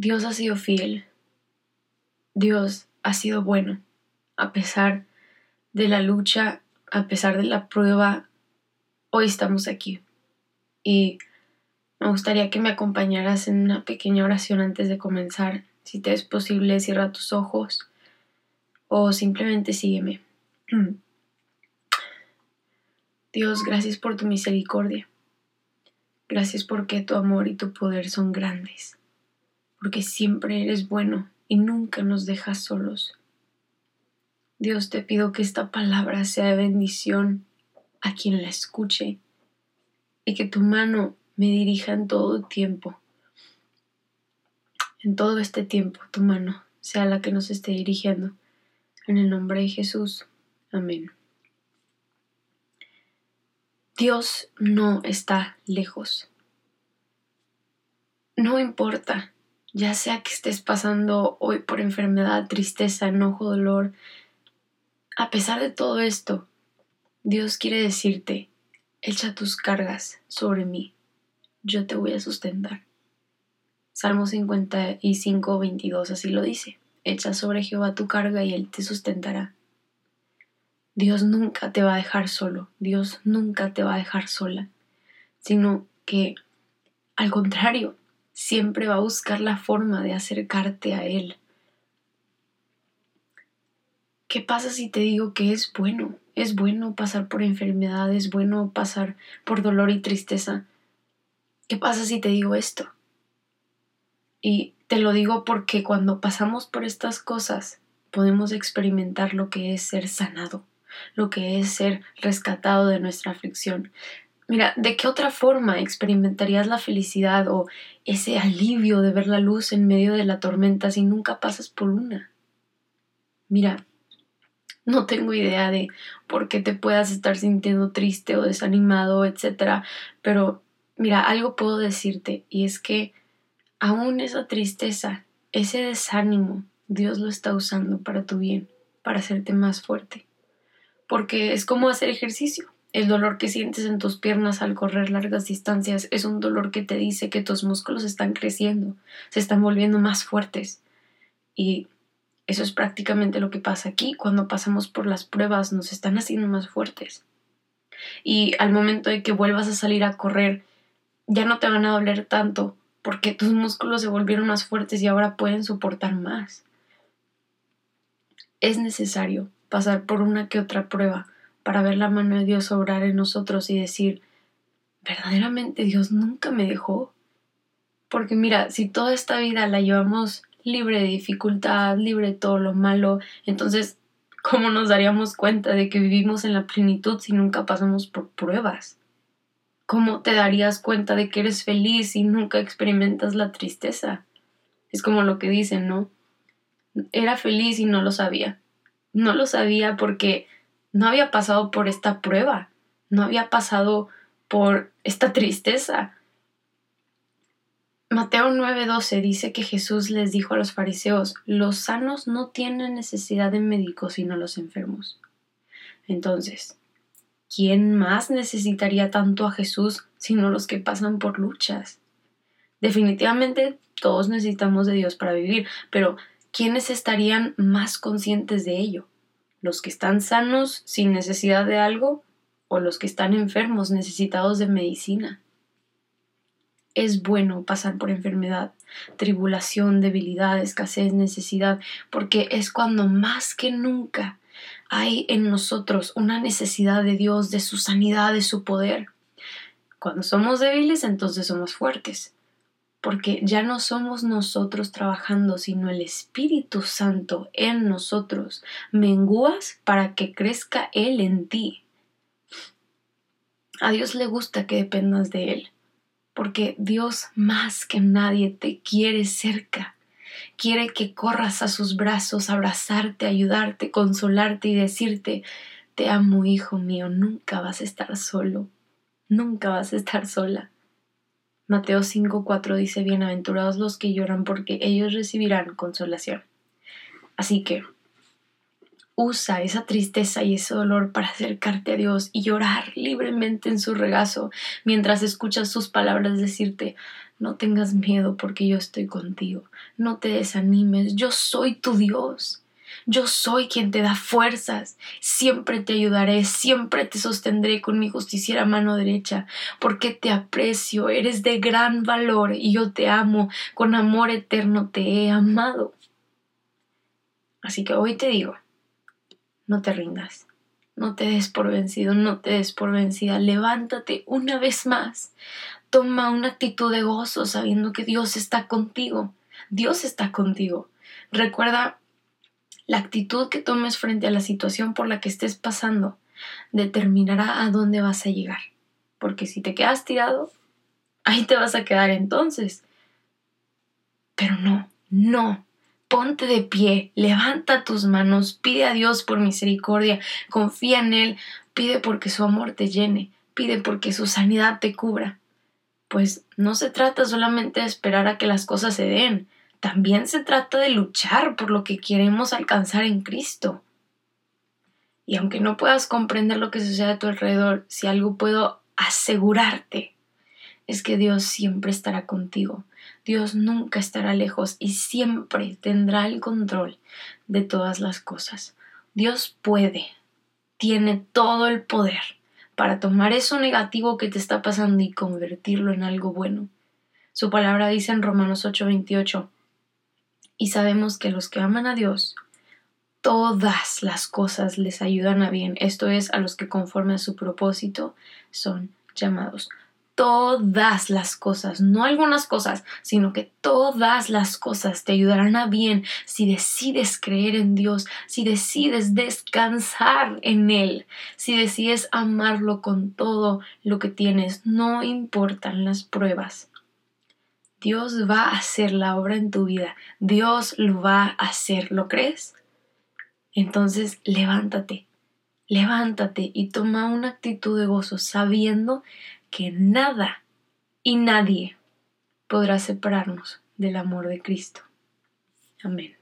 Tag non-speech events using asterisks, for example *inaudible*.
Dios ha sido fiel. Dios ha sido bueno. A pesar de la lucha, a pesar de la prueba, hoy estamos aquí. Y me gustaría que me acompañaras en una pequeña oración antes de comenzar. Si te es posible, cierra tus ojos o simplemente sígueme. *clears throat* Dios, gracias por tu misericordia. Gracias porque tu amor y tu poder son grandes porque siempre eres bueno y nunca nos dejas solos. Dios te pido que esta palabra sea bendición a quien la escuche y que tu mano me dirija en todo tiempo. En todo este tiempo tu mano sea la que nos esté dirigiendo. En el nombre de Jesús. Amén. Dios no está lejos. No importa ya sea que estés pasando hoy por enfermedad, tristeza, enojo, dolor, a pesar de todo esto, Dios quiere decirte, echa tus cargas sobre mí, yo te voy a sustentar. Salmo 55, 22 así lo dice, echa sobre Jehová tu carga y él te sustentará. Dios nunca te va a dejar solo, Dios nunca te va a dejar sola, sino que al contrario, siempre va a buscar la forma de acercarte a Él. ¿Qué pasa si te digo que es bueno? Es bueno pasar por enfermedad, es bueno pasar por dolor y tristeza. ¿Qué pasa si te digo esto? Y te lo digo porque cuando pasamos por estas cosas podemos experimentar lo que es ser sanado, lo que es ser rescatado de nuestra aflicción, Mira, ¿de qué otra forma experimentarías la felicidad o ese alivio de ver la luz en medio de la tormenta si nunca pasas por una? Mira, no tengo idea de por qué te puedas estar sintiendo triste o desanimado, etc. Pero mira, algo puedo decirte y es que aún esa tristeza, ese desánimo, Dios lo está usando para tu bien, para hacerte más fuerte. Porque es como hacer ejercicio. El dolor que sientes en tus piernas al correr largas distancias es un dolor que te dice que tus músculos están creciendo, se están volviendo más fuertes. Y eso es prácticamente lo que pasa aquí. Cuando pasamos por las pruebas nos están haciendo más fuertes. Y al momento de que vuelvas a salir a correr, ya no te van a doler tanto porque tus músculos se volvieron más fuertes y ahora pueden soportar más. Es necesario pasar por una que otra prueba para ver la mano de Dios obrar en nosotros y decir, verdaderamente Dios nunca me dejó. Porque mira, si toda esta vida la llevamos libre de dificultad, libre de todo lo malo, entonces, ¿cómo nos daríamos cuenta de que vivimos en la plenitud si nunca pasamos por pruebas? ¿Cómo te darías cuenta de que eres feliz si nunca experimentas la tristeza? Es como lo que dicen, ¿no? Era feliz y no lo sabía. No lo sabía porque no había pasado por esta prueba, no había pasado por esta tristeza. Mateo 9:12 dice que Jesús les dijo a los fariseos, los sanos no tienen necesidad de médicos sino los enfermos. Entonces, ¿quién más necesitaría tanto a Jesús sino los que pasan por luchas? Definitivamente todos necesitamos de Dios para vivir, pero ¿quiénes estarían más conscientes de ello? Los que están sanos sin necesidad de algo o los que están enfermos necesitados de medicina. Es bueno pasar por enfermedad, tribulación, debilidad, escasez, necesidad, porque es cuando más que nunca hay en nosotros una necesidad de Dios, de su sanidad, de su poder. Cuando somos débiles, entonces somos fuertes porque ya no somos nosotros trabajando, sino el Espíritu Santo en nosotros. Mengúas para que crezca Él en ti. A Dios le gusta que dependas de Él, porque Dios más que nadie te quiere cerca. Quiere que corras a sus brazos, abrazarte, ayudarte, consolarte y decirte, te amo, hijo mío, nunca vas a estar solo, nunca vas a estar sola. Mateo 5:4 dice, Bienaventurados los que lloran porque ellos recibirán consolación. Así que usa esa tristeza y ese dolor para acercarte a Dios y llorar libremente en su regazo mientras escuchas sus palabras decirte, no tengas miedo porque yo estoy contigo. No te desanimes. Yo soy tu Dios. Yo soy quien te da fuerzas. Siempre te ayudaré. Siempre te sostendré con mi justiciera mano derecha. Porque te aprecio. Eres de gran valor y yo te amo. Con amor eterno te he amado. Así que hoy te digo, no te rindas. No te des por vencido, no te des por vencida. Levántate una vez más. Toma una actitud de gozo sabiendo que Dios está contigo. Dios está contigo. Recuerda, la actitud que tomes frente a la situación por la que estés pasando determinará a dónde vas a llegar. Porque si te quedas tirado, ahí te vas a quedar entonces. Pero no, no, ponte de pie, levanta tus manos, pide a Dios por misericordia, confía en Él, pide porque su amor te llene, pide porque su sanidad te cubra. Pues no se trata solamente de esperar a que las cosas se den, también se trata de luchar por lo que queremos alcanzar en Cristo. Y aunque no puedas comprender lo que sucede a tu alrededor, si algo puedo asegurarte, es que Dios siempre estará contigo. Dios nunca estará lejos y siempre tendrá el control de todas las cosas. Dios puede, tiene todo el poder para tomar eso negativo que te está pasando y convertirlo en algo bueno. Su palabra dice en Romanos 8:28, y sabemos que los que aman a Dios, todas las cosas les ayudan a bien, esto es, a los que conforme a su propósito son llamados todas las cosas, no algunas cosas, sino que todas las cosas te ayudarán a bien si decides creer en Dios, si decides descansar en Él, si decides amarlo con todo lo que tienes, no importan las pruebas. Dios va a hacer la obra en tu vida, Dios lo va a hacer, ¿lo crees? Entonces levántate, levántate y toma una actitud de gozo sabiendo que nada y nadie podrá separarnos del amor de Cristo. Amén.